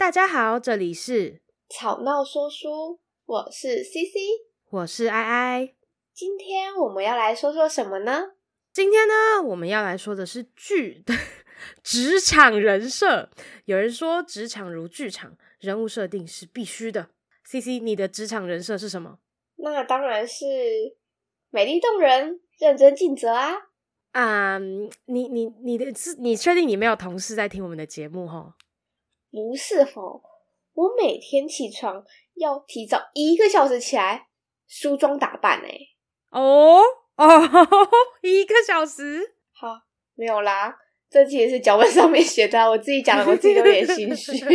大家好，这里是吵闹说书，我是 CC，我是爱爱。今天我们要来说说什么呢？今天呢，我们要来说的是剧的 职场人设。有人说，职场如剧场，人物设定是必须的。CC，你的职场人设是什么？那当然是美丽动人、认真尽责啊！啊、um，你你你的是，你确定你没有同事在听我们的节目齁？不是哦，我每天起床要提早一个小时起来梳妆打扮诶。哦哦，一个小时？好，没有啦，这其实是脚本上面写的，我自己讲的，我自己都有点心虚。那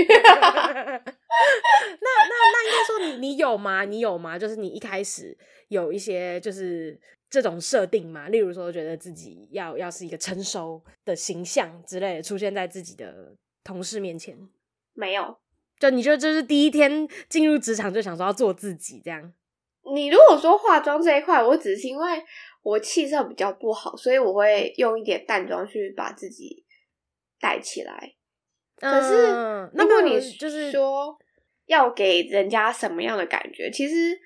那那应该说你你有吗？你有吗？就是你一开始有一些就是这种设定嘛？例如说，觉得自己要要是一个成熟的形象之类的出现在自己的同事面前。没有，就你觉得这是第一天进入职场就想说要做自己这样？你如果说化妆这一块，我只是因为我气色比较不好，所以我会用一点淡妆去把自己带起来。可是，如果你就是说要给人家什么样的感觉，其实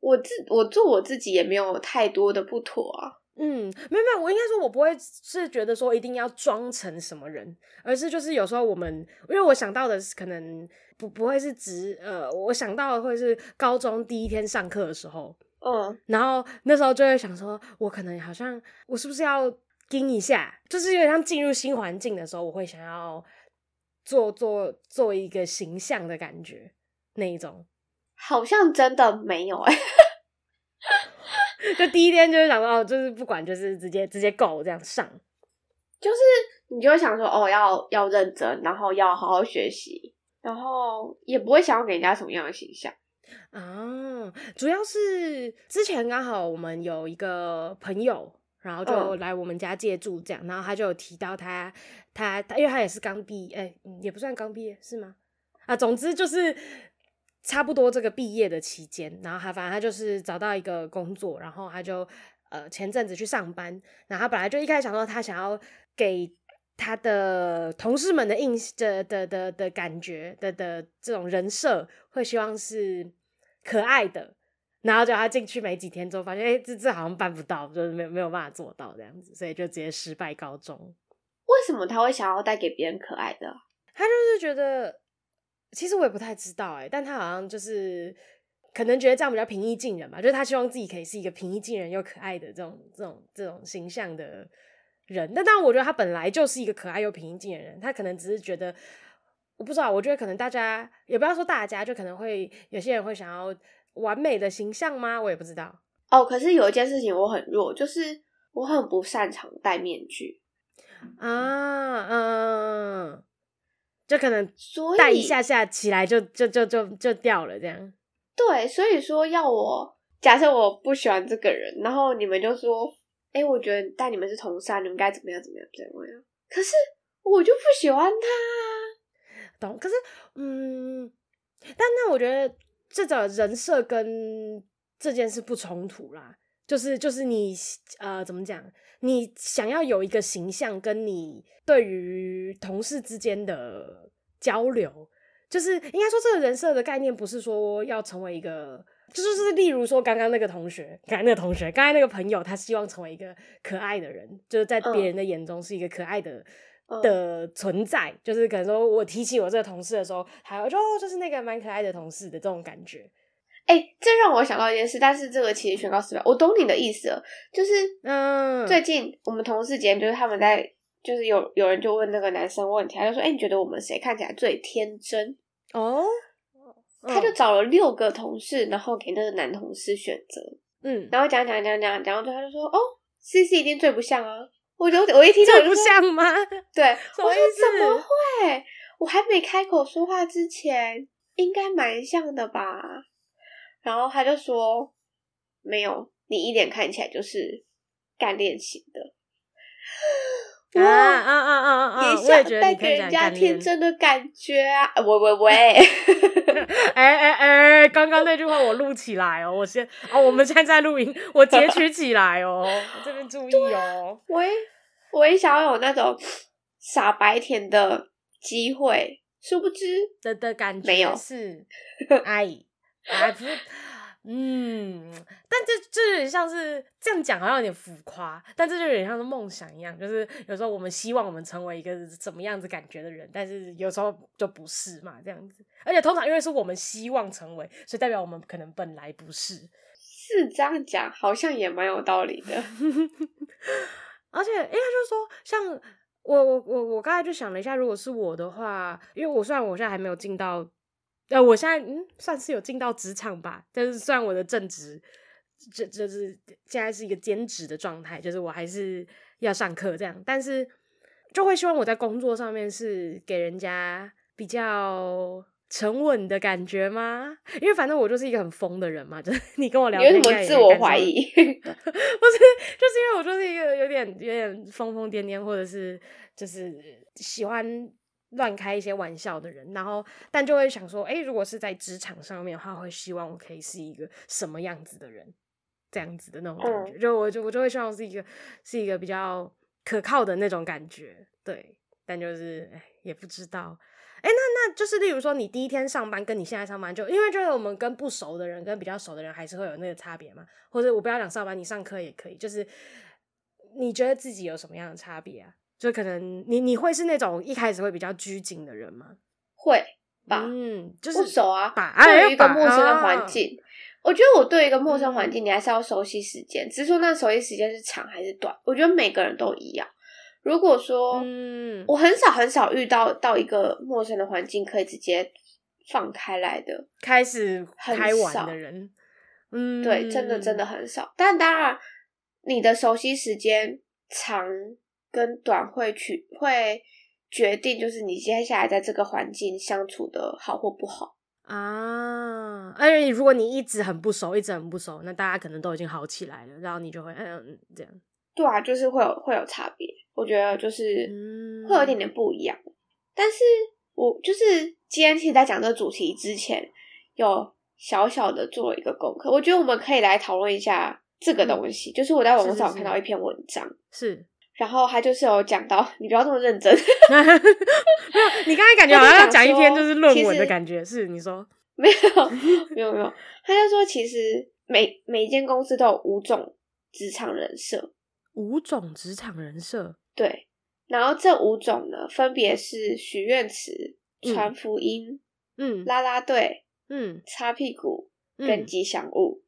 我自我做我自己也没有太多的不妥啊。嗯，没有没有，我应该说，我不会是觉得说一定要装成什么人，而是就是有时候我们，因为我想到的是可能不不会是直呃，我想到的会是高中第一天上课的时候，嗯，然后那时候就会想说，我可能好像我是不是要盯一下，就是有点像进入新环境的时候，我会想要做做做一个形象的感觉那一种，好像真的没有哎、欸。就第一天就是想说，哦，就是不管，就是直接直接 go 这样上，就是你就会想说，哦，要要认真，然后要好好学习，然后也不会想要给人家什么样的形象啊。主要是之前刚好我们有一个朋友，然后就来我们家借住这样，嗯、然后他就有提到他他他，因为他也是刚毕业，哎，也不算刚毕业是吗？啊，总之就是。差不多这个毕业的期间，然后他反正他就是找到一个工作，然后他就呃前阵子去上班，然后他本来就一开始想说他想要给他的同事们的印的的的的感觉的的这种人设，会希望是可爱的，然后就他进去没几天之后，发现哎这这好像办不到，就是没有没有办法做到这样子，所以就直接失败告终。为什么他会想要带给别人可爱的？他就是觉得。其实我也不太知道哎，但他好像就是可能觉得这样比较平易近人吧，就是他希望自己可以是一个平易近人又可爱的这种这种这种形象的人。但当然，我觉得他本来就是一个可爱又平易近人的人，他可能只是觉得我不知道，我觉得可能大家也不要说大家，就可能会有些人会想要完美的形象吗？我也不知道。哦，可是有一件事情我很弱，就是我很不擅长戴面具啊，嗯。就可能带一下下起来就就就就就掉了这样。对，所以说要我假设我不喜欢这个人，然后你们就说，哎、欸，我觉得但你们是同事，你们该怎么样怎么样怎么样。可是我就不喜欢他，懂？可是嗯，但那我觉得这种人设跟这件事不冲突啦。就是就是你呃怎么讲？你想要有一个形象，跟你对于同事之间的交流，就是应该说这个人设的概念不是说要成为一个，就是是例如说刚刚那个同学，刚才那个同学，刚才那个朋友，他希望成为一个可爱的人，就是在别人的眼中是一个可爱的、嗯、的存在，就是可能说我提起我这个同事的时候，还有就就是那个蛮可爱的同事的这种感觉。哎、欸，这让我想到一件事，但是这个其实宣告失败。我懂你的意思了，就是嗯，最近我们同事间就是他们在，就是有有人就问那个男生问题，他就说：“哎、欸，你觉得我们谁看起来最天真？”哦，他就找了六个同事，然后给那个男同事选择，嗯，然后讲讲讲讲讲，然后他就说：“哦，C C 一定最不像啊！”我就我一听到就最不像吗？对，我说怎么会？我还没开口说话之前，应该蛮像的吧？然后他就说：“没有，你一脸看起来就是干练型的。”啊啊啊啊啊！也想带给人家天真的感觉啊！喂喂喂！哎哎哎！刚刚那句话我录起来哦，我先哦，我们现在在录音，我截取起来哦，我这边注意哦。我也我也想要有那种傻白甜的机会。殊不知的的感觉没有是，哎，哎不是。嗯，但这这有点像是这样讲，好像有点浮夸。但这就有点像是梦想一样，就是有时候我们希望我们成为一个怎么样子感觉的人，但是有时候就不是嘛，这样子。而且通常因为是我们希望成为，所以代表我们可能本来不是。是这样讲，好像也蛮有道理的。而且，应该就是说，像我我我我刚才就想了一下，如果是我的话，因为我虽然我现在还没有进到。呃，我现在嗯，算是有进到职场吧，但是虽然我的正职，这就是现在是一个兼职的状态，就是我还是要上课这样，但是就会希望我在工作上面是给人家比较沉稳的感觉吗？因为反正我就是一个很疯的人嘛，就是 你跟我聊天有什么自我怀疑？不是，就是因为我就是一个有点有点疯疯癫癫，或者是就是喜欢。乱开一些玩笑的人，然后但就会想说，哎，如果是在职场上面的话，会希望我可以是一个什么样子的人，这样子的那种感觉，就我就我就会希望是一个是一个比较可靠的那种感觉，对。但就是哎，也不知道，哎，那那就是例如说，你第一天上班跟你现在上班，就因为就是我们跟不熟的人跟比较熟的人还是会有那个差别嘛，或者我不要讲上班，你上课也可以，就是你觉得自己有什么样的差别啊？就可能你你会是那种一开始会比较拘谨的人吗？会吧，嗯，就是不熟啊，对于一个陌生的环境，我觉得我对一个陌生环境，你还是要熟悉时间，只是说那熟悉时间是长还是短，我觉得每个人都一样。如果说，嗯，我很少很少遇到到一个陌生的环境可以直接放开来的，开始开玩的人，嗯，对，真的真的很少。但当然，你的熟悉时间长。跟短会取会决定，就是你接下来在这个环境相处的好或不好啊。而且如果你一直很不熟，一直很不熟，那大家可能都已经好起来了，然后你就会嗯这样。对啊，就是会有会有差别。我觉得就是会有一点点不一样。嗯、但是我就是今天其实在讲这个主题之前，有小小的做了一个功课。我觉得我们可以来讨论一下这个东西。嗯、就是我在网络上看到一篇文章，是。然后他就是有讲到，你不要这么认真。你刚才感觉好像要讲一篇就是论文的感觉，是你说？没有，没有，没有。他就说，其实每每一间公司都有五种职场人设，五种职场人设。对，然后这五种呢，分别是许愿池、传福音、嗯，啦啦队、嗯，擦屁股跟吉祥物。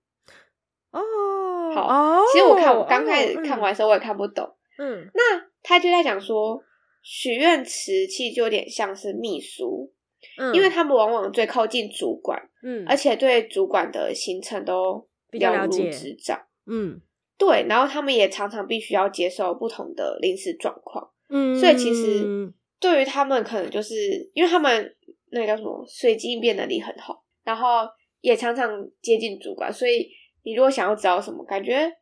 哦，好。其实我看我刚开始看完的时候，我也看不懂。嗯，那他就在讲说，许愿池其实就有点像是秘书，嗯，因为他们往往最靠近主管，嗯，而且对主管的行程都比较了如指掌，嗯，对，然后他们也常常必须要接受不同的临时状况，嗯，所以其实对于他们可能就是因为他们那个叫什么随机应变能力很好，然后也常常接近主管，所以你如果想要知道什么，感觉。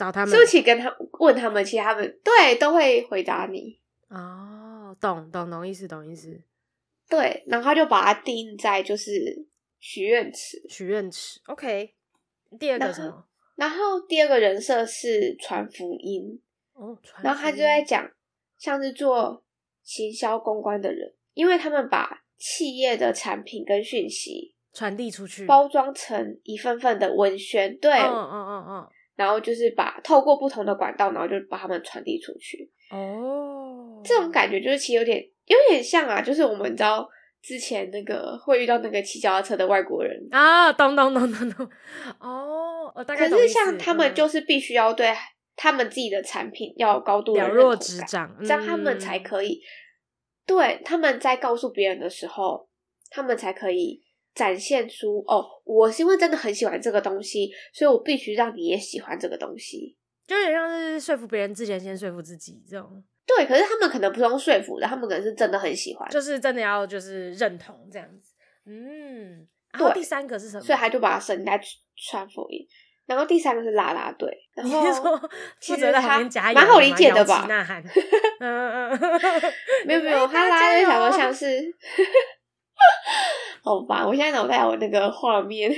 找他们，是不是跟他问他们，其实他们对都会回答你。哦，懂懂懂意思，懂意思。对，然后他就把它定在就是许愿池，许愿池。OK，第二个什么？然后第二个人设是传福音。哦。然后他就在讲，像是做行销公关的人，因为他们把企业的产品跟讯息传递出去，包装成一份份的文宣。对，嗯嗯嗯嗯。然后就是把透过不同的管道，然后就把它们传递出去。哦，这种感觉就是其实有点有点像啊，就是我们知道之前那个会遇到那个骑脚踏车的外国人啊，咚咚咚咚咚。哦，大概。可是像他们就是必须要对他们自己的产品要有高度了若指掌，这样他们才可以。对，他们在告诉别人的时候，他们才可以。展现出哦，我是因为真的很喜欢这个东西，所以我必须让你也喜欢这个东西，就有点像是说服别人之前先说服自己这种。对，可是他们可能不用说服的，他们可能是真的很喜欢，就是真的要就是认同这样子。嗯，然后第三个是什么？所以他就把它省在传福音。然后第三个是啦啦队，然后负责在蛮好理解的吧？呐喊，嗯嗯，没有 没有，他啦啦队想说像是。好吧，我现在脑袋有那个画面，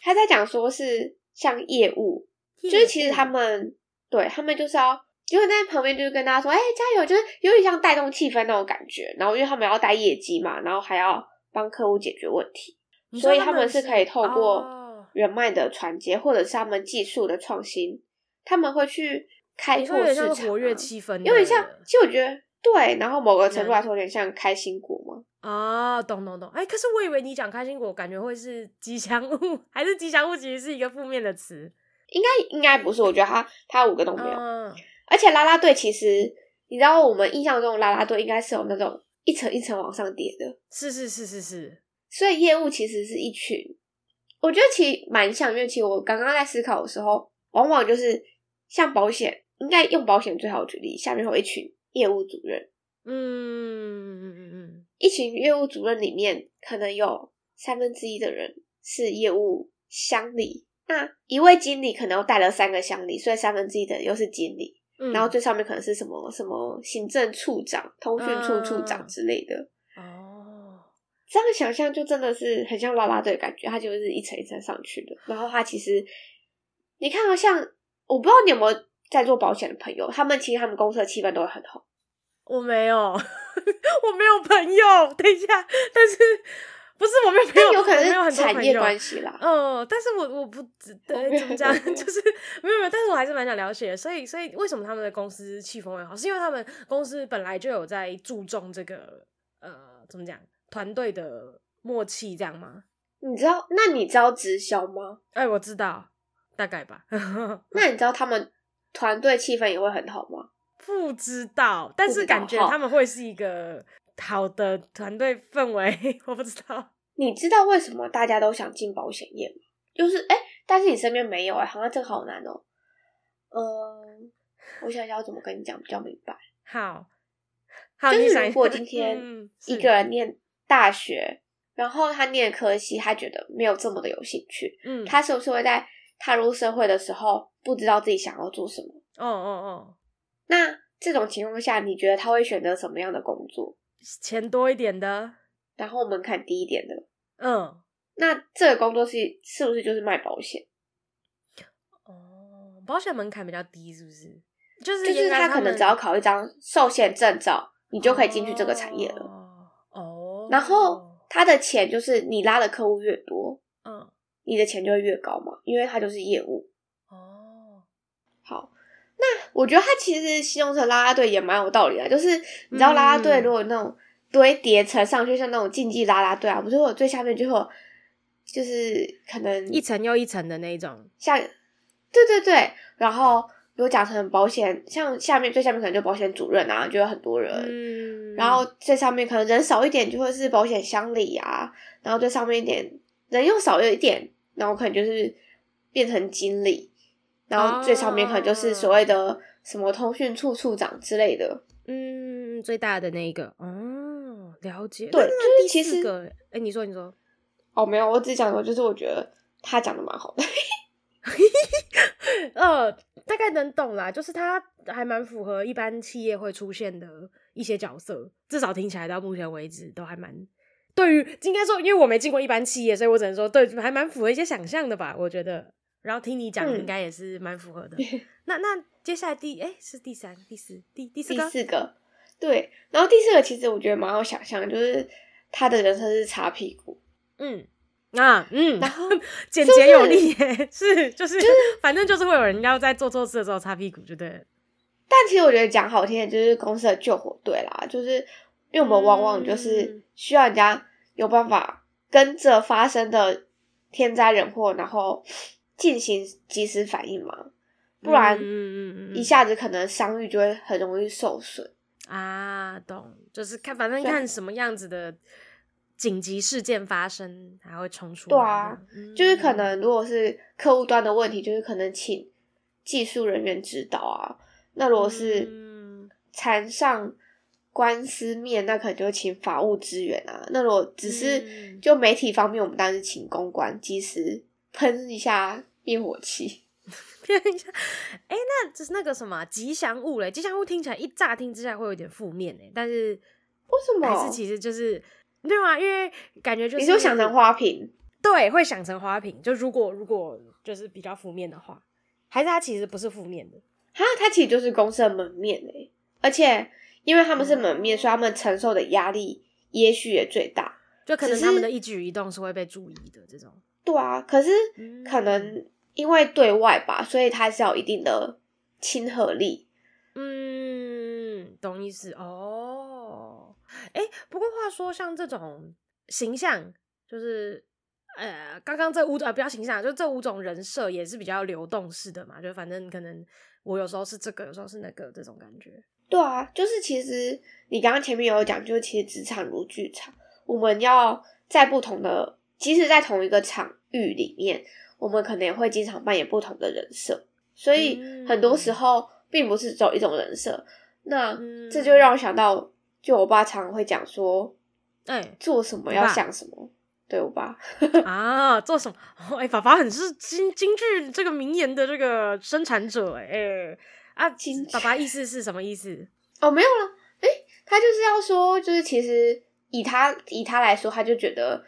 他在讲说是像业务，就是其实他们对他们就是要因为在旁边就是跟大家说，哎、欸，加油，就是有点像带动气氛那种感觉。然后因为他们要带业绩嘛，然后还要帮客户解决问题，所以他们是可以透过人脉的传接，哦、或者是他们技术的创新，他们会去开拓市场、啊，活跃气氛，有点像。其实我觉得对，然后某个程度来说，有点像开心果嘛。啊、哦，懂懂懂。哎、欸，可是我以为你讲开心果，感觉会是 吉祥物，还是吉祥物其实是一个负面的词？应该应该不是，我觉得它它五个都没有。嗯而且啦啦队其实，你知道我们印象中的啦啦队应该是有那种一层一层往上叠的，是是是是是。所以业务其实是一群，我觉得其实蛮像，因为其实我刚刚在思考的时候，往往就是像保险，应该用保险最好举例，下面会有一群业务主任，嗯嗯嗯嗯，一群业务主任里面可能有三分之一的人是业务乡里，那一位经理可能又带了三个乡里，所以三分之一的人又是经理。然后最上面可能是什么什么行政处长、通讯处处长之类的哦，这样想象就真的是很像啦啦队的感觉，它就是一层一层上去的。然后它其实，你看到像我不知道你有没有在做保险的朋友，他们其实他们公司的气氛都会很好。我没有，我没有朋友。等一下，但是。不是我没有朋友，有可能没有很产业关系啦。嗯，但是我我不知 道怎么讲，就是没有没有，但是我还是蛮想了解的。所以所以为什么他们的公司气氛会好？是因为他们公司本来就有在注重这个呃，怎么讲，团队的默契这样吗？你知道？那你知道直销吗？哎、欸，我知道，大概吧。那你知道他们团队气氛也会很好吗？不知道，但是感觉他们会是一个。好的团队氛围，我不知道。你知道为什么大家都想进保险业吗？就是哎、欸，但是你身边没有哎、欸，好像这个好难哦、喔。嗯，我想想要怎么跟你讲比较明白。好，好，就是如果今天一个人念大学，然后他念科系，他觉得没有这么的有兴趣，嗯，他是不是会在踏入社会的时候不知道自己想要做什么？哦哦哦。那这种情况下，你觉得他会选择什么样的工作？钱多一点的，然后门槛低一点的，嗯，那这个工作是是不是就是卖保险？哦，保险门槛比较低，是不是？就是就是他可能只要考一张寿险证照，你就可以进去这个产业了。哦，然后他的钱就是你拉的客户越多，嗯，你的钱就会越高嘛，因为它就是业务。哦，好。那我觉得它其实形容成拉拉队也蛮有道理的，就是你知道拉拉队如果那种堆叠层上去，像那种竞技拉拉队啊，不是我最下面就会就是可能一层又一层的那种，像对对对，然后如果讲成保险，像下面最下面可能就保险主任啊，就有很多人，嗯，然后最上面可能人少一点就会是保险箱里啊，然后最上面一点人又少了一点，然后可能就是变成经理。然后最上面可能就是所谓的什么通讯处处长之类的，嗯，最大的那一个，哦，了解。对，就是其实，哎，你说，你说，哦，没有，我只讲过，就是我觉得他讲的蛮好的，呃，大概能懂啦，就是他还蛮符合一般企业会出现的一些角色，至少听起来到目前为止都还蛮，对于应该说，因为我没进过一般企业，所以我只能说，对，还蛮符合一些想象的吧，我觉得。然后听你讲，应该也是蛮符合的。嗯、那那接下来第哎是第三、第四、第第四个第四个对。然后第四个其实我觉得蛮好想象，就是他的人生是擦屁股。嗯啊嗯，然后简洁有力，是，是就是、就是、反正就是会有人要在做错事的时候擦屁股，就对了。但其实我觉得讲好听的就是公司的救火队啦，就是因为我们往往就是需要人家有办法跟着发生的天灾人祸，然后。进行及时反应嘛，不然一下子可能商誉就会很容易受损、嗯嗯嗯、啊。懂，就是看反正看什么样子的紧急事件发生，还会冲出来。对啊，嗯、就是可能如果是客户端的问题，就是可能请技术人员指导啊。那如果是缠上官司面，那可能就会请法务支援啊。那如果只是就媒体方面，我们当然是请公关及时喷一下。灭火器，喷一下。哎，那就是那个什么吉祥物嘞？吉祥物听起来一乍听之下会有点负面哎，但是为什么？还是其实就是对吗？因为感觉就是你就想成花瓶，对，会想成花瓶。就如果如果就是比较负面的话，还是它其实不是负面的。哈，它其实就是公司的门面哎，而且因为他们是门面，所以他们承受的压力也许也最大，就可能他们的一举一动是会被注意的这种。对啊，可是可能因为对外吧，所以他是要有一定的亲和力。嗯，懂意思哦。哎，不过话说，像这种形象，就是呃，刚刚这五呃，不要形象，就这五种人设也是比较流动式的嘛，就反正可能我有时候是这个，有时候是那个，这种感觉。对啊，就是其实你刚刚前面有讲，就是其实职场如剧场，我们要在不同的，即使在同一个场域里面，我们可能也会经常扮演不同的人设，所以很多时候并不是只有一种人设。那这就让我想到，就我爸常常会讲说，哎，做什么要想什么。对我爸 啊，做什么？哎，爸爸很是京京剧这个名言的这个生产者，哎，啊，京爸爸意思是什么意思？哦，没有了，哎，他就是要说，就是其实以他以他来说，他就觉得，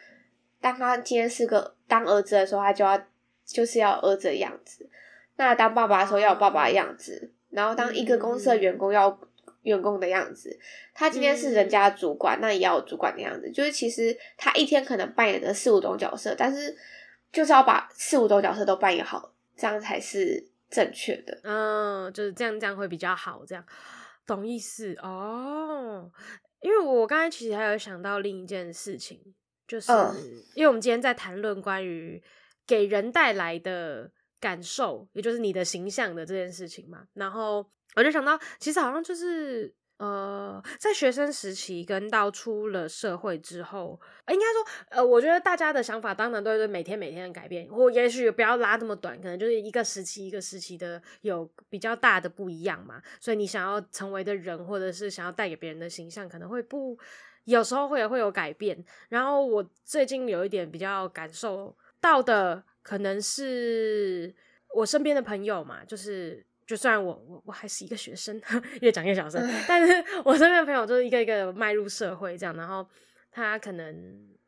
当他今天是个当儿子的时候，他就要就是要儿子的样子；那当爸爸的时候要有爸爸的样子；然后当一个公司的员工要。员工的样子，他今天是人家主管，嗯、那也要有主管的样子。就是其实他一天可能扮演的四五种角色，但是就是要把四五种角色都扮演好，这样才是正确的。嗯，就是这样，这样会比较好。这样懂意思哦？因为我刚才其实还有想到另一件事情，就是、嗯、因为我们今天在谈论关于给人带来的感受，也就是你的形象的这件事情嘛，然后。我就想到，其实好像就是呃，在学生时期跟到出了社会之后，应该说，呃，我觉得大家的想法当然都是每天每天的改变，或也许不要拉这么短，可能就是一个时期一个时期的有比较大的不一样嘛。所以你想要成为的人，或者是想要带给别人的形象，可能会不有时候会会有改变。然后我最近有一点比较感受到的，可能是我身边的朋友嘛，就是。就算我我我还是一个学生，越讲越小声，但是我身边的朋友就是一个一个迈入社会这样，然后他可能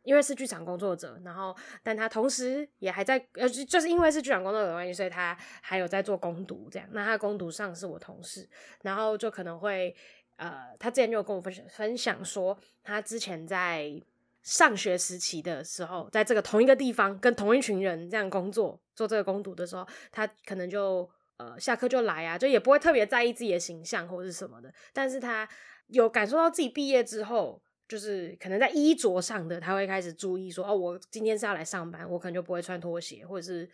因为是剧场工作者，然后但他同时也还在呃，就是因为是剧场工作者的关系，所以他还有在做攻读这样。那他攻读上是我同事，然后就可能会呃，他之前就有跟我分享分享说，他之前在上学时期的时候，在这个同一个地方跟同一群人这样工作做这个攻读的时候，他可能就。呃，下课就来啊，就也不会特别在意自己的形象或者是什么的。但是他有感受到自己毕业之后，就是可能在衣着上的，他会开始注意说，哦，我今天是要来上班，我可能就不会穿拖鞋，或者是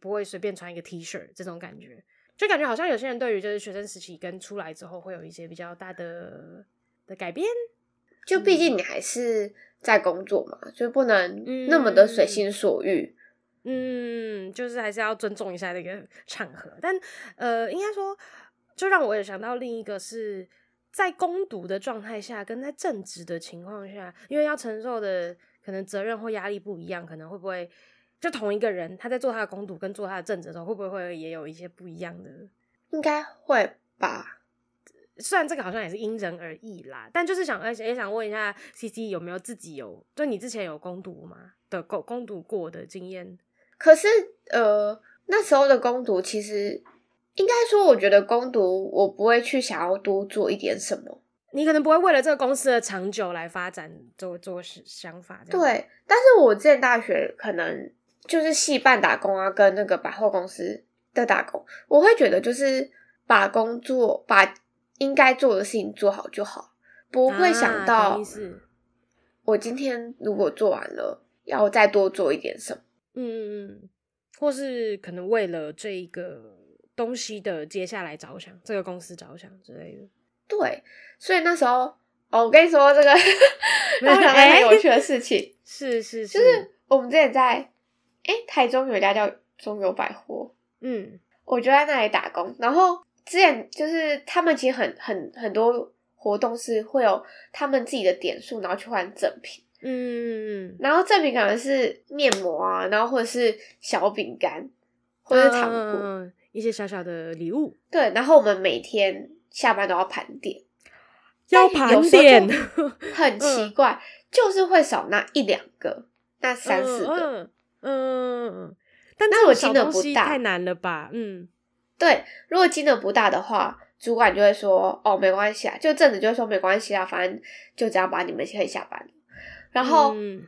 不会随便穿一个 T 恤这种感觉。就感觉好像有些人对于就是学生时期跟出来之后，会有一些比较大的的改变。就毕竟你还是在工作嘛，就不能那么的随心所欲。嗯嗯，就是还是要尊重一下那个场合，但呃，应该说，就让我也想到另一个是在攻读的状态下，跟在正职的情况下，因为要承受的可能责任或压力不一样，可能会不会就同一个人他在做他的攻读跟做他的正职的时候，会不会会也有一些不一样的？应该会吧。虽然这个好像也是因人而异啦，但就是想也想问一下 CC 有没有自己有就你之前有攻读吗的攻攻读过的经验？可是，呃，那时候的攻读其实应该说，我觉得攻读我不会去想要多做一点什么。你可能不会为了这个公司的长久来发展做做想法。对，但是我之前大学可能就是戏办打工啊，跟那个百货公司的打工，我会觉得就是把工作把应该做的事情做好就好，不会想到我今天如果做完了，要再多做一点什么。嗯嗯嗯，或是可能为了这一个东西的接下来着想，这个公司着想之类的。对，所以那时候，哦，我跟你说这个，我想到很有趣的事情，欸、是是是，就是我们之前在，哎、欸，台中有一家叫中友百货，嗯，我就在那里打工。然后之前就是他们其实很很很多活动是会有他们自己的点数，然后去换赠品。嗯，然后赠品可能是面膜啊，然后或者是小饼干，或者是糖果，嗯，一些小小的礼物。对，然后我们每天下班都要盘点，要盘点，很奇怪，嗯，就是会少那一两个，那三四个，嗯，嗯，但那我金额不大太难了吧？嗯，对，如果金额不大的话，主管就会说哦，没关系啊，就正子就会说没关系啊，反正就这样吧，你们可以下班。然后、嗯、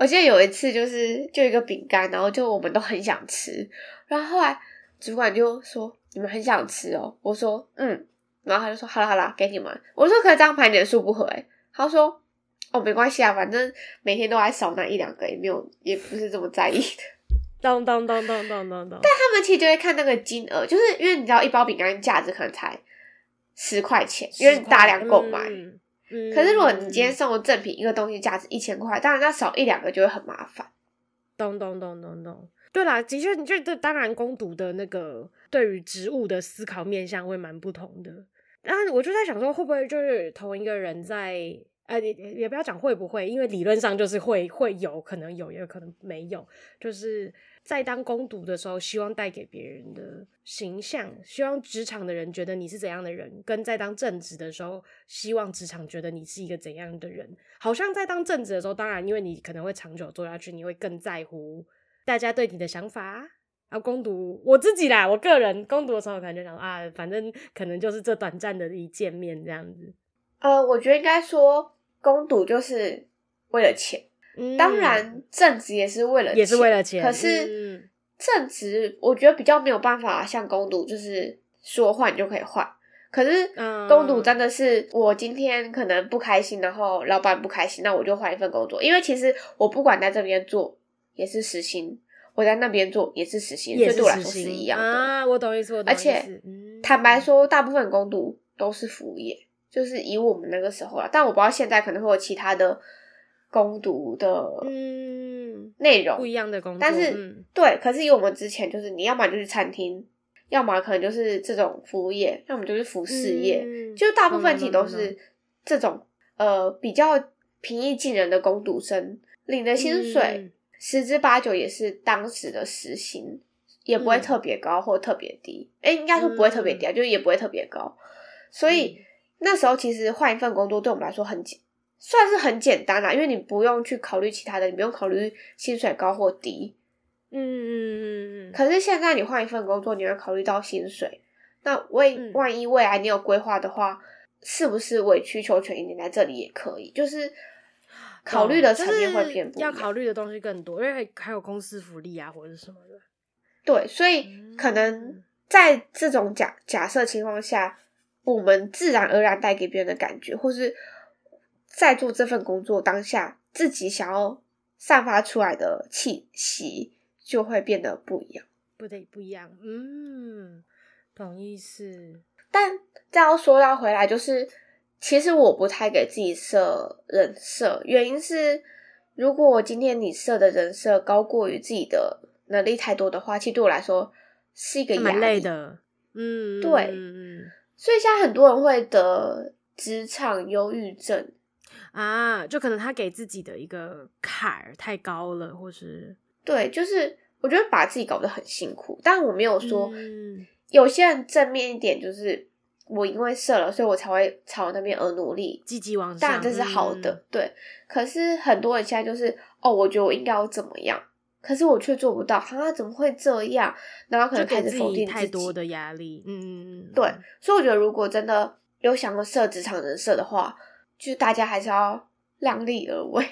我记得有一次就是就一个饼干，然后就我们都很想吃，然后后来主管就说你们很想吃哦，我说嗯，然后他就说好了好了，给你们。我说可以这样排点数不合诶，他说哦没关系啊，反正每天都还少那一两个，也没有也不是这么在意的。当当当当当当当，但他们其实就会看那个金额，就是因为你知道一包饼干价值可能才十块钱，因为大量购买。嗯嗯、可是如果你今天送的赠品一个东西价值一千块，当然那少一两个就会很麻烦。咚咚咚咚咚，对啦，的确，你就这当然工读的那个对于植物的思考面向会蛮不同的。然后我就在想说，会不会就是同一个人在。呃，也也不要讲会不会，因为理论上就是会会有可能有，也有可能没有。就是在当攻读的时候，希望带给别人的形象，希望职场的人觉得你是怎样的人，跟在当正职的时候，希望职场觉得你是一个怎样的人。好像在当正职的时候，当然因为你可能会长久做下去，你会更在乎大家对你的想法。然后工读我自己啦，我个人攻读的时候，可能就想啊，反正可能就是这短暂的一见面这样子。呃，我觉得应该说，攻读就是为了钱，嗯、当然正职也是为了钱，也是为了钱。可是正职我觉得比较没有办法像工读，就是说换就可以换。可是工读真的是，我今天可能不开心，然后老板不开心，那我就换一份工作。因为其实我不管在这边做也是实薪，我在那边做也是实薪，所以对我来说是一样的。啊，我懂意思，我懂意思。而且坦白说，大部分工读都是服务业。就是以我们那个时候啦，但我不知道现在可能会有其他的工读的嗯内容。不一样的工作，但是、嗯、对，可是以我们之前就是你要么就是餐厅，要么可能就是这种服务业，要么就是服饰业，嗯、就大部分其实都是这种、嗯、呃比较平易近人的攻读生领的薪水、嗯、十之八九也是当时的时薪，也不会特别高或特别低，哎、嗯，应该说不会特别低啊，嗯、就是也不会特别高，所以。嗯。那时候其实换一份工作对我们来说很简，算是很简单啦，因为你不用去考虑其他的，你不用考虑薪水高或低。嗯嗯嗯嗯。可是现在你换一份工作，你要考虑到薪水，那为万一未来你有规划的话，嗯、是不是委曲求全一点在这里也可以？就是考虑的层面会偏要考虑的东西更多，因为还有公司福利啊或者什么的。对，所以可能在这种假假设情况下。我们自然而然带给别人的感觉，或是在做这份工作当下，自己想要散发出来的气息，就会变得不一样，不对，不一样。嗯，懂意思。但这要说要回来，就是其实我不太给自己设人设，原因是如果今天你设的人设高过于自己的能力太多的话，其实对我来说是一个压力。蛮累的。嗯，对。嗯所以现在很多人会得职场忧郁症啊，就可能他给自己的一个坎儿太高了，或是对，就是我觉得把自己搞得很辛苦。但我没有说，嗯、有些人正面一点，就是我因为设了，所以我才会朝那边而努力，积极往上，当然这是好的。嗯、对，可是很多人现在就是哦，我觉得我应该要怎么样。可是我却做不到，啊怎么会这样？然后可能开始否定自己，太多的压力。嗯，对。所以我觉得，如果真的有想要设职场人设的话，就大家还是要量力而为。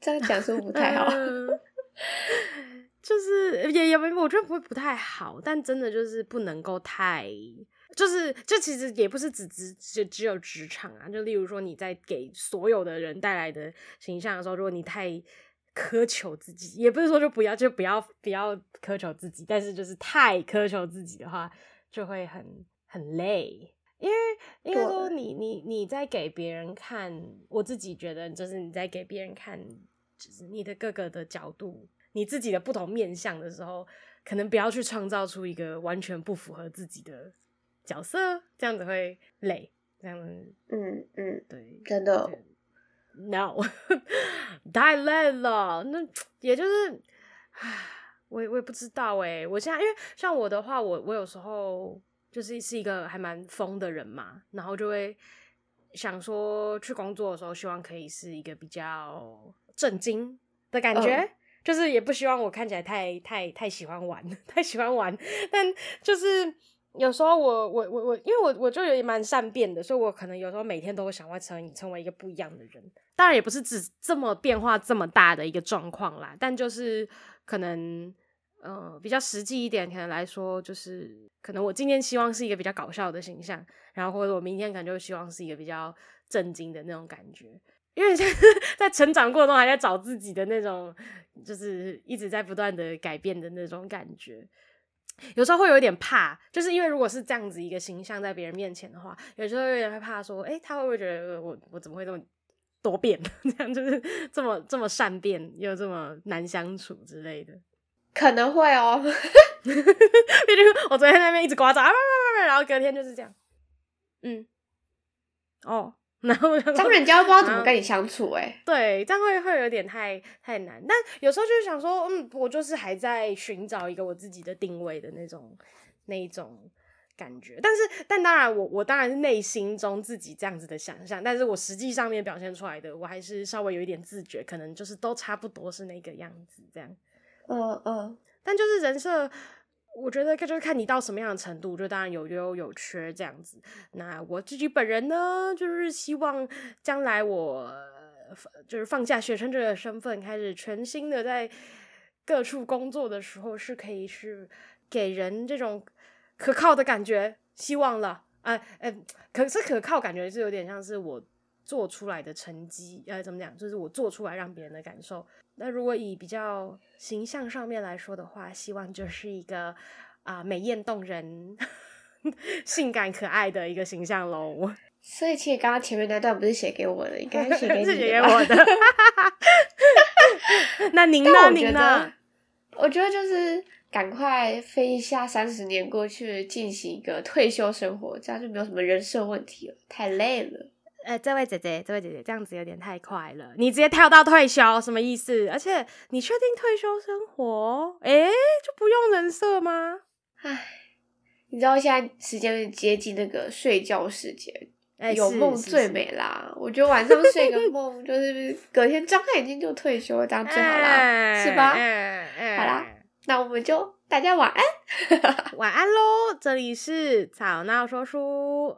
这样讲是不太好？就是也也没，我觉得不会不太好，但真的就是不能够太，就是这其实也不是只只就只有职场啊。就例如说你在给所有的人带来的形象的时候，如果你太。苛求自己，也不是说就不要，就不要不要苛求自己，但是就是太苛求自己的话，就会很很累。因为应该说你你你在给别人看，我自己觉得就是你在给别人看，就是你的各个的角度，你自己的不同面相的时候，可能不要去创造出一个完全不符合自己的角色，这样子会累。这样子，嗯嗯，对，真的。No，太累了。那也就是，唉，我也我也不知道哎。我现在因为像我的话，我我有时候就是是一个还蛮疯的人嘛，然后就会想说去工作的时候，希望可以是一个比较震惊的感觉，嗯、就是也不希望我看起来太太太喜欢玩，太喜欢玩。但就是有时候我我我我，因为我我就有蛮善变的，所以我可能有时候每天都会想要成成为一个不一样的人。当然也不是指这么变化这么大的一个状况啦，但就是可能呃比较实际一点，可能来说就是可能我今天希望是一个比较搞笑的形象，然后或者我明天可能就希望是一个比较震惊的那种感觉。因为 在成长过程中还在找自己的那种，就是一直在不断的改变的那种感觉，有时候会有点怕，就是因为如果是这样子一个形象在别人面前的话，有时候有点害怕说，哎，他会不会觉得我我怎么会这么多变，这样就是这么这么善变又这么难相处之类的，可能会哦。毕竟我昨天在那边一直刮脏，然后隔天就是这样，嗯，哦。然后，然后人家不知道怎么跟你相处哎、欸，对，这样会会有点太太难。但有时候就是想说，嗯，我就是还在寻找一个我自己的定位的那种那一种感觉。但是，但当然我，我我当然是内心中自己这样子的想象，但是我实际上面表现出来的，我还是稍微有一点自觉，可能就是都差不多是那个样子这样。嗯嗯，但就是人设。我觉得就是看你到什么样的程度，就当然有优有缺这样子。那我自己本人呢，就是希望将来我就是放下学生这个身份，开始全新的在各处工作的时候，是可以是给人这种可靠的感觉。希望了，哎、呃、哎、呃，可是可靠感觉是有点像是我做出来的成绩，呃，怎么讲？就是我做出来让别人的感受。那如果以比较形象上面来说的话，希望就是一个啊、呃、美艳动人、性感可爱的一个形象喽。所以其实刚刚前面那段不是写给我的，应该是写给 你的。是写给我的。那您呢？您呢？我觉得就是赶快飞一下三十年过去，进行一个退休生活，这样就没有什么人设问题了。太累了。呃，这位姐姐，这位姐姐，这样子有点太快了。你直接跳到退休，什么意思？而且你确定退休生活？诶，就不用人设吗？唉，你知道现在时间接近那个睡觉时间，哎，有梦最美啦。我觉得晚上睡个梦，就是隔天张开眼睛就退休了，这样最好啦，是吧？好啦，那我们就大家晚安，晚安喽。这里是吵闹说书。